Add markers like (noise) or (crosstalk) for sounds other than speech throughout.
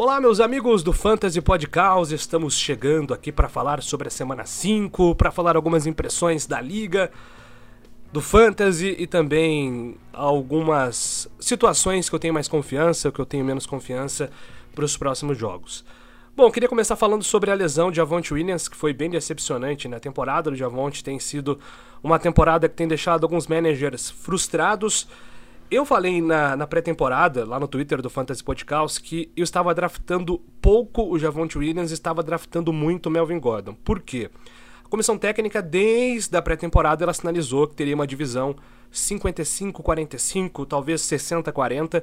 Olá, meus amigos do Fantasy Podcast, estamos chegando aqui para falar sobre a semana 5, para falar algumas impressões da liga, do Fantasy e também algumas situações que eu tenho mais confiança, que eu tenho menos confiança para os próximos jogos. Bom, queria começar falando sobre a lesão de Javonte Williams, que foi bem decepcionante na né? temporada do Javonte, tem sido uma temporada que tem deixado alguns managers frustrados eu falei na, na pré-temporada, lá no Twitter do Fantasy Podcast, que eu estava draftando pouco o Javonte Williams estava draftando muito o Melvin Gordon. Por quê? A comissão técnica, desde a pré-temporada, ela sinalizou que teria uma divisão 55-45, talvez 60-40.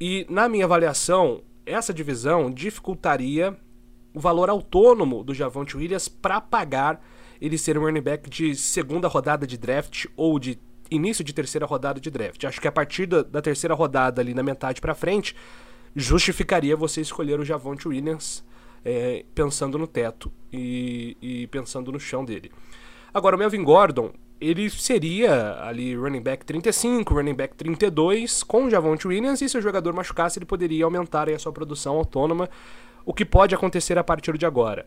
E, na minha avaliação, essa divisão dificultaria o valor autônomo do Javonte Williams para pagar ele ser um running back de segunda rodada de draft ou de início de terceira rodada de draft. Acho que a partir da, da terceira rodada, ali na metade para frente, justificaria você escolher o Javonte Williams é, pensando no teto e, e, pensando no chão dele. Agora, o Melvin Gordon, ele seria ali running back 35, running back 32 com o Javonte Williams e se o jogador machucasse, ele poderia aumentar a sua produção autônoma, o que pode acontecer a partir de agora.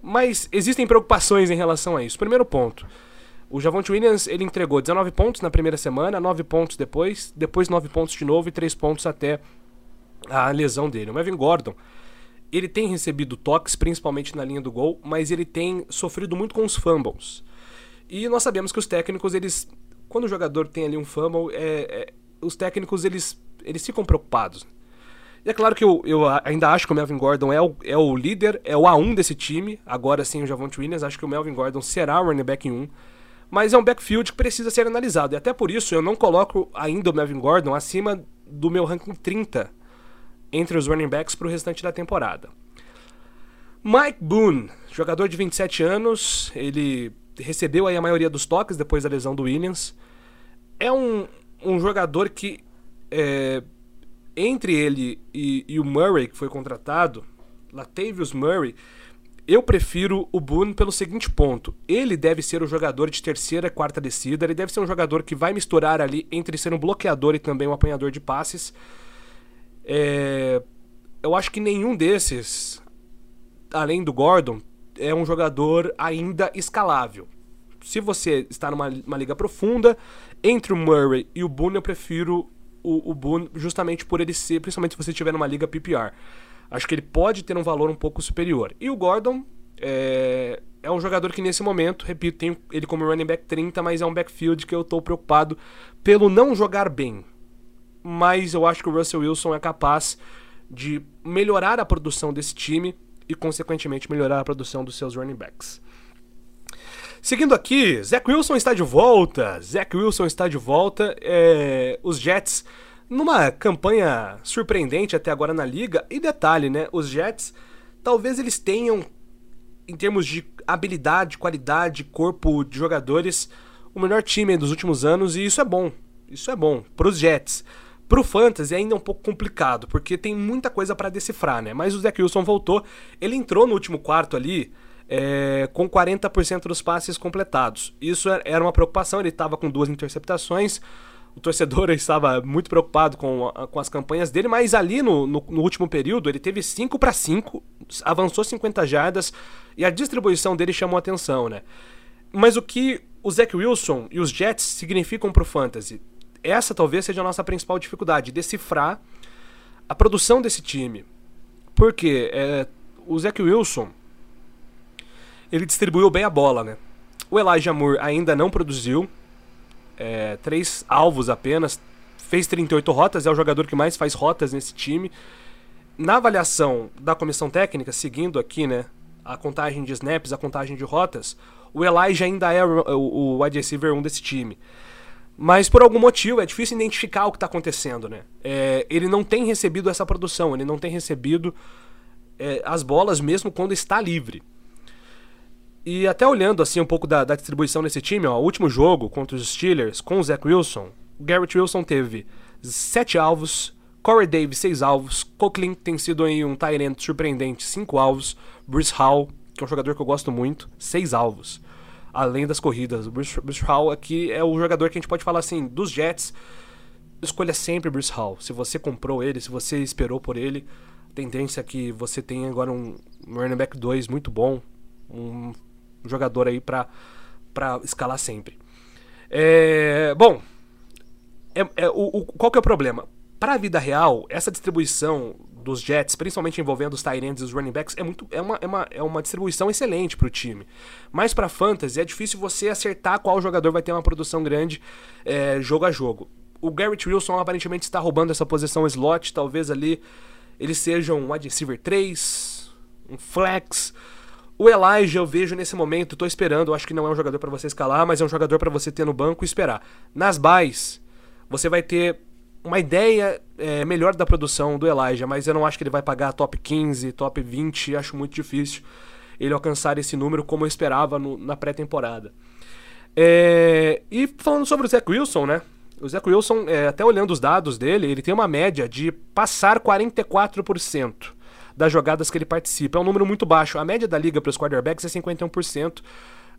Mas existem preocupações em relação a isso. Primeiro ponto, o Javonte Williams, ele entregou 19 pontos na primeira semana, 9 pontos depois, depois 9 pontos de novo e 3 pontos até a lesão dele. O Melvin Gordon, ele tem recebido toques, principalmente na linha do gol, mas ele tem sofrido muito com os fumbles. E nós sabemos que os técnicos, eles, quando o jogador tem ali um fumble, é, é, os técnicos, eles, eles ficam preocupados. E é claro que eu, eu ainda acho que o Melvin Gordon é o, é o líder, é o A1 desse time, agora sim o Javonte Williams, acho que o Melvin Gordon será o running back 1 mas é um backfield que precisa ser analisado. E até por isso eu não coloco ainda o Melvin Gordon acima do meu ranking 30 entre os running backs para o restante da temporada. Mike Boone, jogador de 27 anos, ele recebeu aí a maioria dos toques depois da lesão do Williams. É um, um jogador que, é, entre ele e, e o Murray, que foi contratado, Latavius Murray, eu prefiro o Boone pelo seguinte ponto. Ele deve ser o jogador de terceira e quarta descida. Ele deve ser um jogador que vai misturar ali entre ser um bloqueador e também um apanhador de passes. É... Eu acho que nenhum desses, além do Gordon, é um jogador ainda escalável. Se você está numa liga profunda, entre o Murray e o Boone, eu prefiro o, o Boone justamente por ele ser, principalmente se você estiver numa liga PPR. Acho que ele pode ter um valor um pouco superior. E o Gordon é, é um jogador que nesse momento, repito, tem ele como running back 30, mas é um backfield que eu estou preocupado pelo não jogar bem. Mas eu acho que o Russell Wilson é capaz de melhorar a produção desse time e, consequentemente, melhorar a produção dos seus running backs. Seguindo aqui, Zach Wilson está de volta. Zach Wilson está de volta. É, os Jets numa campanha surpreendente até agora na liga. E detalhe, né? Os Jets, talvez eles tenham, em termos de habilidade, qualidade, corpo de jogadores, o melhor time dos últimos anos. E isso é bom. Isso é bom para os Jets. Pro Fantasy ainda é um pouco complicado, porque tem muita coisa para decifrar, né? Mas o Zach Wilson voltou, ele entrou no último quarto ali é, com 40% dos passes completados. Isso era uma preocupação, ele estava com duas interceptações, o torcedor estava muito preocupado com, com as campanhas dele, mas ali no, no, no último período ele teve 5 para 5, avançou 50 jardas e a distribuição dele chamou atenção, né? Mas o que o Zach Wilson e os Jets significam para o Fantasy? Essa talvez seja a nossa principal dificuldade, decifrar a produção desse time. Porque é, o Zach Wilson ele distribuiu bem a bola, né? O Elijah Moore ainda não produziu, é, três alvos apenas, fez 38 rotas, é o jogador que mais faz rotas nesse time. Na avaliação da comissão técnica, seguindo aqui, né, a contagem de snaps, a contagem de rotas, o Elijah ainda é o, o wide receiver 1 desse time. Mas por algum motivo é difícil identificar o que está acontecendo, né? É, ele não tem recebido essa produção, ele não tem recebido é, as bolas mesmo quando está livre. E até olhando assim um pouco da, da distribuição desse time, ó, o último jogo contra os Steelers com o Zach Wilson, o Garrett Wilson teve 7 alvos, Corey Davis 6 alvos, Coughlin tem sido aí um Tyrant surpreendente, 5 alvos, Bruce Hall, que é um jogador que eu gosto muito, 6 alvos. Além das corridas, o Bruce, Bruce Hall aqui é o jogador que a gente pode falar assim, dos Jets, escolha sempre Bruce Hall. Se você comprou ele, se você esperou por ele, tendência é que você tenha agora um running back 2 muito bom, um jogador aí para escalar sempre. É, bom, é, é, o, o, qual que é o problema? Para a vida real, essa distribuição dos Jets, principalmente envolvendo os tight ends e os running backs, é, muito, é, uma, é, uma, é uma distribuição excelente para o time. Mas para fantasy é difícil você acertar qual jogador vai ter uma produção grande é, jogo a jogo. O Garrett Wilson aparentemente está roubando essa posição slot, talvez ali ele seja um wide receiver 3, um flex. O Elijah eu vejo nesse momento, estou esperando, acho que não é um jogador para você escalar, mas é um jogador para você ter no banco e esperar. Nas buys, você vai ter uma ideia é, melhor da produção do Elijah, mas eu não acho que ele vai pagar top 15, top 20, acho muito difícil ele alcançar esse número como eu esperava no, na pré-temporada. É, e falando sobre o Zach Wilson, né? O Zach Wilson, é, até olhando os dados dele, ele tem uma média de passar 44% das jogadas que ele participa. É um número muito baixo. A média da liga para os quarterbacks é 51%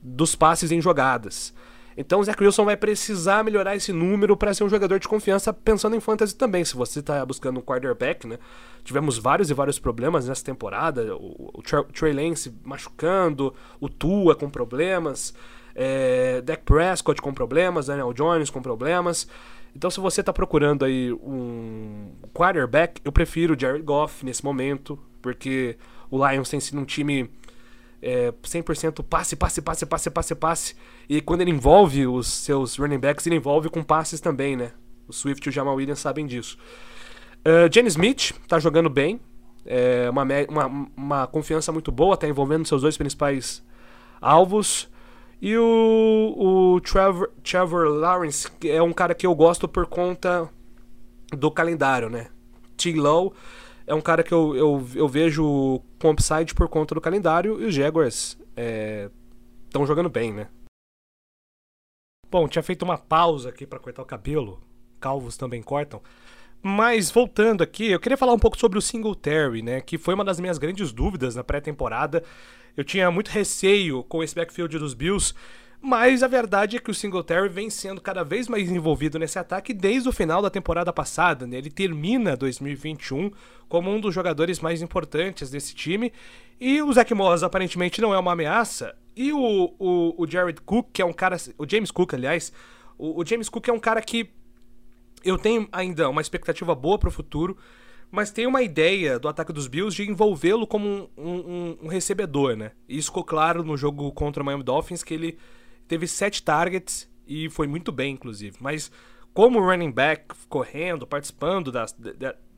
dos passes em jogadas. Então o Zach Wilson vai precisar melhorar esse número para ser um jogador de confiança, pensando em fantasy também. Se você está buscando um quarterback, né? Tivemos vários e vários problemas nessa temporada. O, o Trey Lance machucando, o Tua com problemas, é, Dak Prescott com problemas, Daniel Jones com problemas. Então, se você está procurando aí um quarterback, eu prefiro o Jared Goff nesse momento, porque o Lions tem sido um time é, 100% passe, passe, passe, passe, passe, passe. E quando ele envolve os seus running backs, ele envolve com passes também, né? O Swift e o Jamal Williams sabem disso. Uh, Jenny Smith tá jogando bem. É uma, uma, uma confiança muito boa, tá envolvendo seus dois principais alvos. E o, o Trevor, Trevor Lawrence é um cara que eu gosto por conta do calendário, né? T. Low é um cara que eu, eu, eu vejo com upside por conta do calendário e os Jaguars estão é, jogando bem, né? Bom, tinha feito uma pausa aqui para cortar o cabelo. Calvos também cortam. Mas voltando aqui, eu queria falar um pouco sobre o Singletary, né? Que foi uma das minhas grandes dúvidas na pré-temporada. Eu tinha muito receio com esse backfield dos Bills, mas a verdade é que o Singletary vem sendo cada vez mais envolvido nesse ataque desde o final da temporada passada. Né? Ele termina 2021 como um dos jogadores mais importantes desse time. E o Zach Moss aparentemente não é uma ameaça. E o, o, o Jared Cook, que é um cara. O James Cook, aliás. O, o James Cook é um cara que eu tenho ainda uma expectativa boa para o futuro, mas tem uma ideia do ataque dos Bills de envolvê-lo como um, um, um, recebedor, né? E isso ficou claro no jogo contra o Miami Dolphins, que ele teve sete targets e foi muito bem, inclusive. Mas como running back, correndo, participando das, de,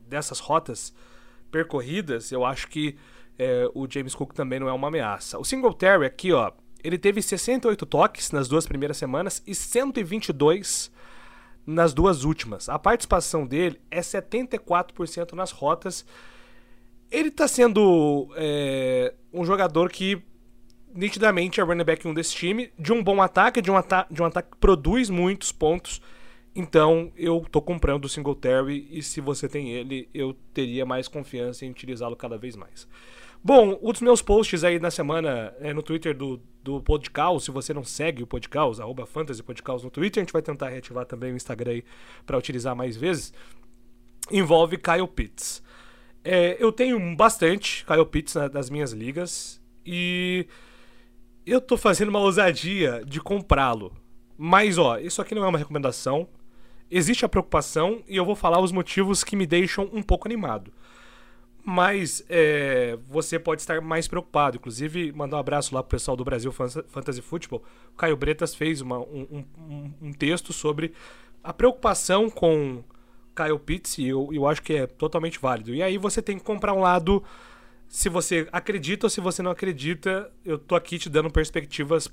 dessas rotas percorridas, eu acho que é, o James Cook também não é uma ameaça. O Singletary aqui, ó, ele teve 68 toques nas duas primeiras semanas e 122 nas duas últimas. A participação dele é 74% nas rotas. Ele está sendo é, um jogador que nitidamente é running back 1 desse time, de um bom ataque, de um, ata de um ataque que produz muitos pontos. Então eu tô comprando o Singletary e se você tem ele, eu teria mais confiança em utilizá-lo cada vez mais. Bom, um dos meus posts aí na semana é no Twitter do, do Podcaus, se você não segue o Podcaus, arroba Fantasy Podcaus no Twitter, a gente vai tentar reativar também o Instagram aí para utilizar mais vezes, envolve Kyle Pitts. É, eu tenho bastante Kyle Pitts na, nas minhas ligas e eu tô fazendo uma ousadia de comprá-lo. Mas ó, isso aqui não é uma recomendação. Existe a preocupação e eu vou falar os motivos que me deixam um pouco animado. Mas é, você pode estar mais preocupado. Inclusive, mandar um abraço lá pro pessoal do Brasil Fantasy Football. O Caio Bretas fez uma, um, um, um, texto sobre a preocupação com Kyle Pitts e eu, eu acho que é totalmente válido. E aí você tem que comprar um lado se você acredita ou se você não acredita. Eu tô aqui te dando perspectivas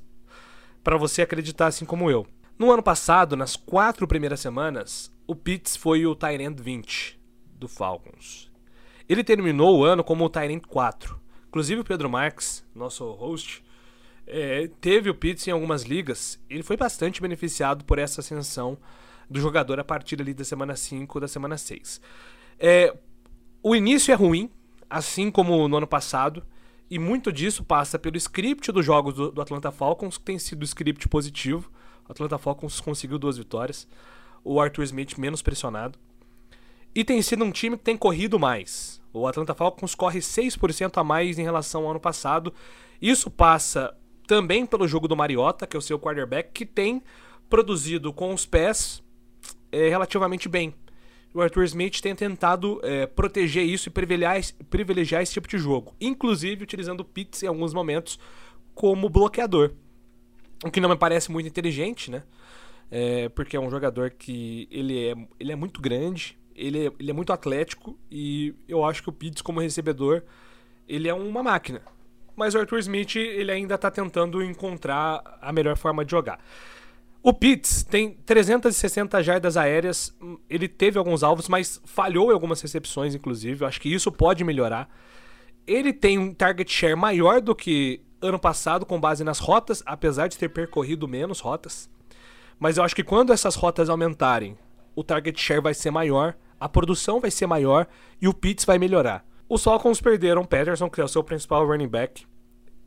para você acreditar assim como eu. No ano passado, nas quatro primeiras semanas, o Pitts foi o Tyrant 20 do Falcons. Ele terminou o ano como o Tyrant 4. Inclusive o Pedro Marques, nosso host, é, teve o Pitts em algumas ligas. Ele foi bastante beneficiado por essa ascensão do jogador a partir ali da semana 5 da semana 6. É, o início é ruim, assim como no ano passado, e muito disso passa pelo script dos jogos do, do Atlanta Falcons, que tem sido script positivo. O Atlanta Falcons conseguiu duas vitórias. O Arthur Smith menos pressionado. E tem sido um time que tem corrido mais. O Atlanta Falcons corre 6% a mais em relação ao ano passado. Isso passa também pelo jogo do Mariota, que é o seu quarterback, que tem produzido com os pés é, relativamente bem. O Arthur Smith tem tentado é, proteger isso e privilegiar, privilegiar esse tipo de jogo, inclusive utilizando o Pitts em alguns momentos como bloqueador. O que não me parece muito inteligente, né? É, porque é um jogador que ele é, ele é muito grande, ele é, ele é muito atlético e eu acho que o Pitts como recebedor ele é uma máquina. Mas o Arthur Smith ele ainda está tentando encontrar a melhor forma de jogar. O Pitts tem 360 jardas aéreas, ele teve alguns alvos, mas falhou em algumas recepções, inclusive. Eu acho que isso pode melhorar. Ele tem um target share maior do que ano passado, com base nas rotas, apesar de ter percorrido menos rotas. Mas eu acho que quando essas rotas aumentarem, o target share vai ser maior, a produção vai ser maior e o Pitts vai melhorar. Os Falcons perderam Patterson, que é o seu principal running back,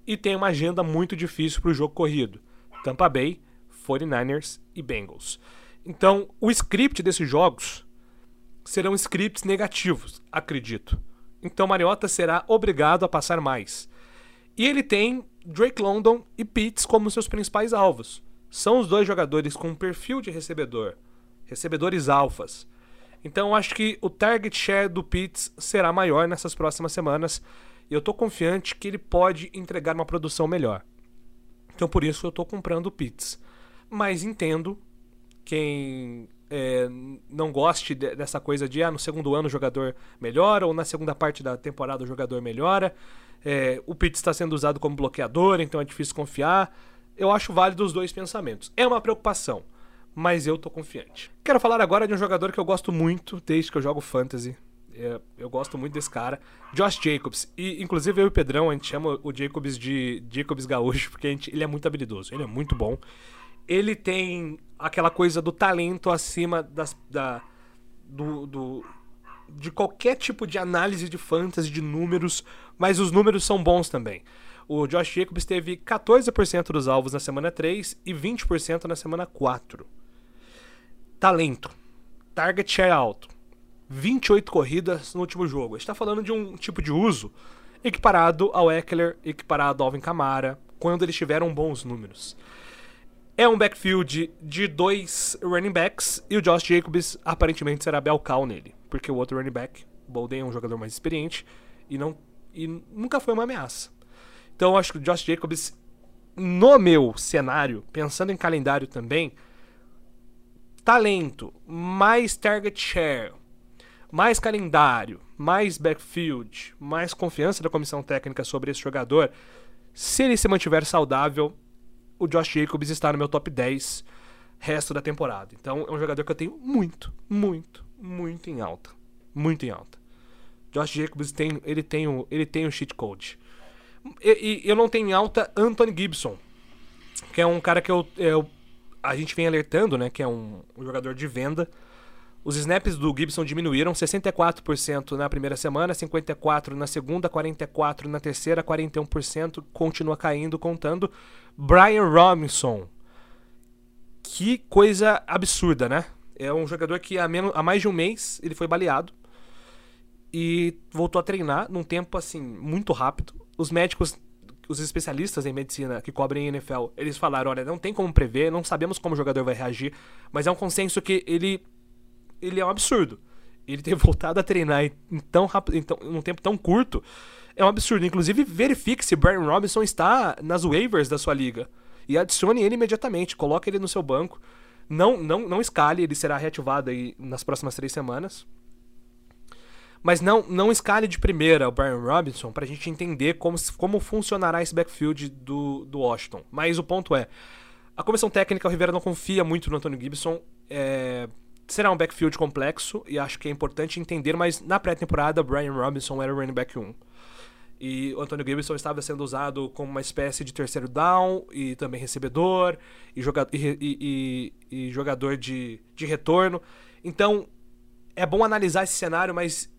e tem uma agenda muito difícil para o jogo corrido. Tampa Bay, 49ers e Bengals. Então, o script desses jogos serão scripts negativos, acredito. Então, Mariota será obrigado a passar mais. E ele tem Drake London e Pitts como seus principais alvos. São os dois jogadores com um perfil de recebedor, recebedores alfas. Então acho que o target share do Pitts será maior nessas próximas semanas e eu estou confiante que ele pode entregar uma produção melhor. Então por isso eu estou comprando o Pitts. Mas entendo quem é, não goste de, dessa coisa de ah, no segundo ano o jogador melhora ou na segunda parte da temporada o jogador melhora. É, o Pitts está sendo usado como bloqueador, então é difícil confiar. Eu acho válido os dois pensamentos. É uma preocupação, mas eu tô confiante. Quero falar agora de um jogador que eu gosto muito desde que eu jogo Fantasy. É, eu gosto muito desse cara, Josh Jacobs. E inclusive eu e o Pedrão, a gente chama o Jacobs de Jacobs Gaúcho, porque gente, ele é muito habilidoso, ele é muito bom. Ele tem aquela coisa do talento acima das, da, do, do de qualquer tipo de análise de fantasy, de números, mas os números são bons também. O Josh Jacobs teve 14% dos alvos na semana 3 e 20% na semana 4. Talento. Target share alto. 28 corridas no último jogo. A gente está falando de um tipo de uso equiparado ao Eckler, equiparado ao Alvin Kamara, quando eles tiveram bons números. É um backfield de dois running backs e o Josh Jacobs aparentemente será Belcal nele porque o outro running back, Bolden, é um jogador mais experiente e, não, e nunca foi uma ameaça. Então acho que o Josh Jacobs, no meu cenário, pensando em calendário também, talento, mais target share, mais calendário, mais backfield, mais confiança da comissão técnica sobre esse jogador, se ele se mantiver saudável, o Josh Jacobs está no meu top 10 resto da temporada. Então é um jogador que eu tenho muito, muito, muito em alta. Muito em alta. Josh Jacobs tem, ele tem o, ele tem o cheat code. E, e, eu não tenho em alta Anthony Gibson, que é um cara que eu, eu a gente vem alertando, né, que é um, um jogador de venda. Os snaps do Gibson diminuíram 64% na primeira semana, 54% na segunda, 44% na terceira, 41% continua caindo, contando. Brian Robinson. Que coisa absurda, né? É um jogador que há, menos, há mais de um mês ele foi baleado e voltou a treinar num tempo assim muito rápido. Os médicos, os especialistas em medicina que cobrem NFL, eles falaram, olha, não tem como prever, não sabemos como o jogador vai reagir, mas é um consenso que ele ele é um absurdo. Ele ter (laughs) voltado a treinar em tão rápido, em, tão, em um tempo tão curto é um absurdo. Inclusive, verifique se Brian Robinson está nas waivers da sua liga e adicione ele imediatamente, coloque ele no seu banco. Não, não, não escale, ele será reativado aí nas próximas três semanas. Mas não, não escale de primeira o Brian Robinson para a gente entender como, como funcionará esse backfield do, do Washington. Mas o ponto é, a comissão técnica, o Rivera não confia muito no Antônio Gibson. É, será um backfield complexo e acho que é importante entender, mas na pré-temporada, o Brian Robinson era o running back 1. E o Antônio Gibson estava sendo usado como uma espécie de terceiro down e também recebedor e, joga e, e, e, jogador de, de retorno. Então, é bom analisar esse cenário, mas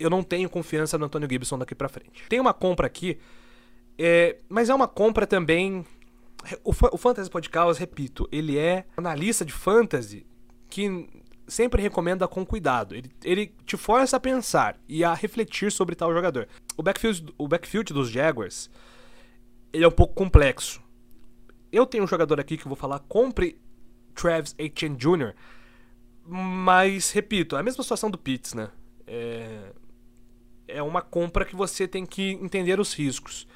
eu não tenho confiança no Antônio Gibson daqui para frente. Tem uma compra aqui, é, mas é uma compra também. O, o Fantasy Podcast, repito, ele é analista de fantasy que sempre recomenda com cuidado. Ele, ele te força a pensar e a refletir sobre tal jogador. O backfield, o backfield dos Jaguars ele é um pouco complexo. Eu tenho um jogador aqui que eu vou falar, compre Travis Etienne Jr., mas, repito, é a mesma situação do Pitts, né? É, é uma compra que você tem que entender os riscos.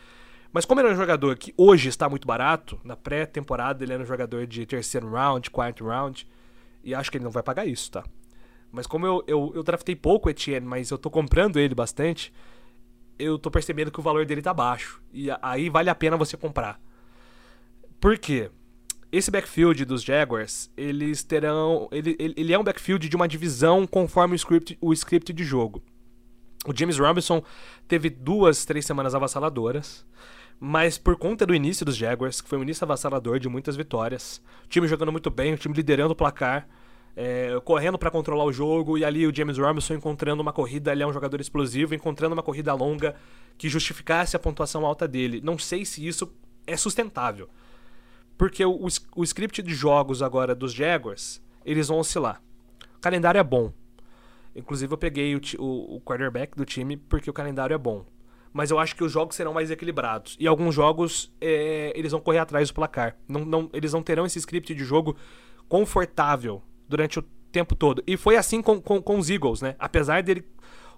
Mas como ele é um jogador que hoje está muito barato, na pré-temporada ele era um jogador de terceiro round, quarto round, e acho que ele não vai pagar isso, tá? Mas como eu, eu, eu draftei pouco o Etienne, mas eu tô comprando ele bastante, eu tô percebendo que o valor dele tá baixo. E aí vale a pena você comprar. Por quê? Esse backfield dos Jaguars, eles terão. Ele, ele, ele é um backfield de uma divisão conforme o script, o script de jogo. O James Robinson teve duas, três semanas avassaladoras. Mas por conta do início dos Jaguars, que foi um início avassalador de muitas vitórias, o time jogando muito bem, o time liderando o placar, é, correndo para controlar o jogo, e ali o James Robinson encontrando uma corrida, ele é um jogador explosivo, encontrando uma corrida longa que justificasse a pontuação alta dele. Não sei se isso é sustentável. Porque o, o script de jogos agora dos Jaguars, eles vão oscilar. O calendário é bom. Inclusive eu peguei o, o, o quarterback do time porque o calendário é bom mas eu acho que os jogos serão mais equilibrados. E alguns jogos é, eles vão correr atrás do placar. Não, não, eles não terão esse script de jogo confortável durante o tempo todo. E foi assim com, com, com os Eagles, né? Apesar dele.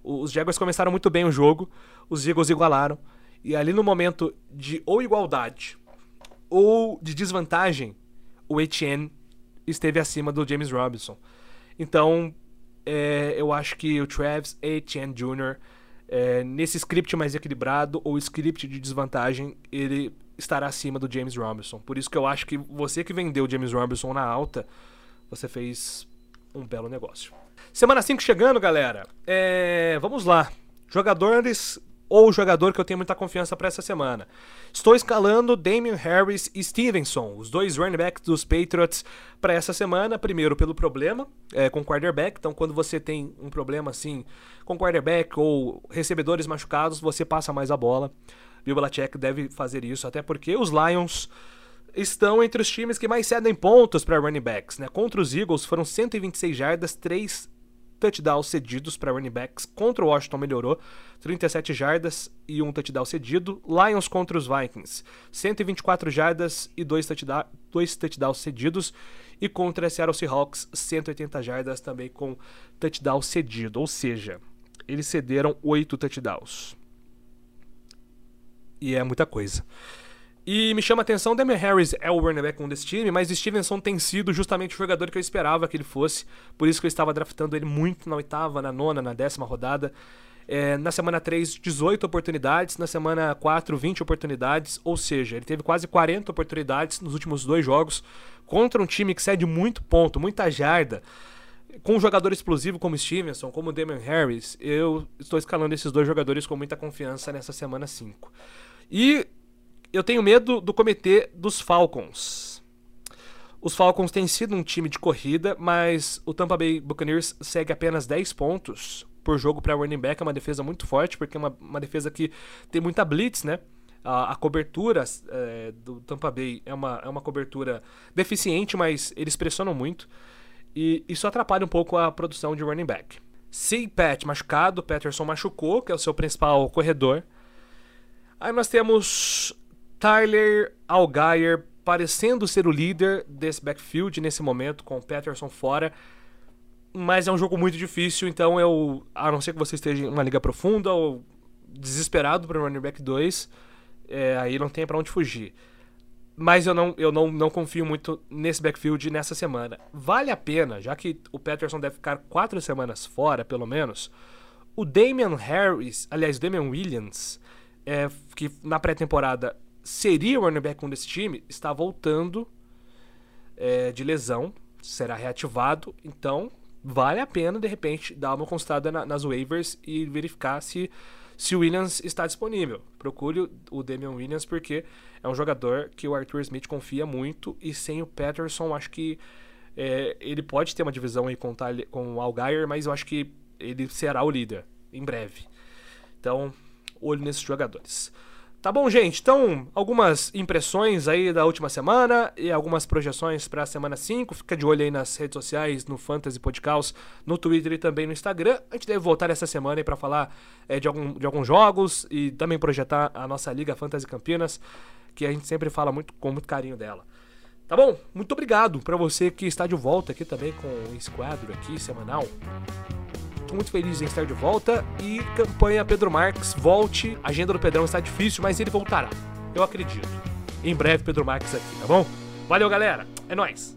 Os Jaguars começaram muito bem o jogo, os Eagles igualaram. E ali no momento de ou igualdade ou de desvantagem, o Etienne esteve acima do James Robinson. Então, é, eu acho que o Travis Etienne Jr é, nesse script mais equilibrado ou script de desvantagem, ele estará acima do James Robinson. Por isso que eu acho que você que vendeu o James Robinson na alta, você fez um belo negócio. Semana 5 chegando, galera. É, vamos lá. Jogadores ou jogador que eu tenho muita confiança para essa semana. Estou escalando Damian Harris e Stevenson, os dois running backs dos Patriots, para essa semana. Primeiro, pelo problema é, com quarterback. Então, quando você tem um problema assim com quarterback ou recebedores machucados, você passa mais a bola. Bill Belichick deve fazer isso, até porque os Lions estão entre os times que mais cedem pontos para running backs. Né? Contra os Eagles foram 126 jardas, 3 touchdowns cedidos para running backs. Contra o Washington melhorou, 37 jardas e um touchdown cedido. Lions contra os Vikings, 124 jardas e dois, touchdown, dois touchdowns cedidos. E contra Seattle Seahawks, 180 jardas também com touchdown cedido. Ou seja, eles cederam 8 touchdowns. E é muita coisa. E me chama a atenção, Damian Harris é o running back 1 desse time, mas Stevenson tem sido justamente o jogador que eu esperava que ele fosse. Por isso que eu estava draftando ele muito na oitava, na nona, na décima rodada. É, na semana 3, 18 oportunidades. Na semana 4, 20 oportunidades. Ou seja, ele teve quase 40 oportunidades nos últimos dois jogos contra um time que cede muito ponto, muita jarda. Com um jogador explosivo como Stevenson, como Damian Harris, eu estou escalando esses dois jogadores com muita confiança nessa semana 5. E eu tenho medo do comitê dos Falcons. Os Falcons têm sido um time de corrida, mas o Tampa Bay Buccaneers segue apenas 10 pontos por jogo para running back. É uma defesa muito forte, porque é uma, uma defesa que tem muita blitz, né? A, a cobertura é, do Tampa Bay é uma, é uma cobertura deficiente, mas eles pressionam muito. E isso atrapalha um pouco a produção de running back. Se Pat machucado, Patterson machucou, que é o seu principal corredor. Aí nós temos Tyler Algier parecendo ser o líder desse backfield nesse momento, com o Patterson fora. Mas é um jogo muito difícil, então eu, a não ser que você esteja em uma liga profunda ou desesperado para o running back 2, é, aí não tem para onde fugir. Mas eu, não, eu não, não confio muito nesse backfield nessa semana. Vale a pena, já que o Patterson deve ficar quatro semanas fora, pelo menos, o Damian Harris, aliás, Damian Williams, é, que na pré-temporada seria o running back 1 desse time, está voltando é, de lesão, será reativado, então vale a pena de repente dar uma consultada na, nas waivers e verificar se se o Williams está disponível. Procure o Damian Williams porque é um jogador que o Arthur Smith confia muito e sem o Patterson acho que é, ele pode ter uma divisão aí com, com o Algier, mas eu acho que ele será o líder em breve. Então, olho nesses jogadores. Tá bom, gente? Então, algumas impressões aí da última semana e algumas projeções para a semana 5. Fica de olho aí nas redes sociais, no Fantasy Podcast, no Twitter e também no Instagram. A gente deve voltar essa semana aí para falar é, de, algum, de alguns jogos e também projetar a nossa Liga Fantasy Campinas, que a gente sempre fala muito com muito carinho dela. Tá bom? Muito obrigado para você que está de volta aqui também com o Esquadro aqui semanal. Tô muito feliz em estar de volta e campanha Pedro Marques volte. A agenda do Pedrão está difícil, mas ele voltará. Eu acredito. Em breve Pedro Marques aqui, tá bom? Valeu, galera. É nóis.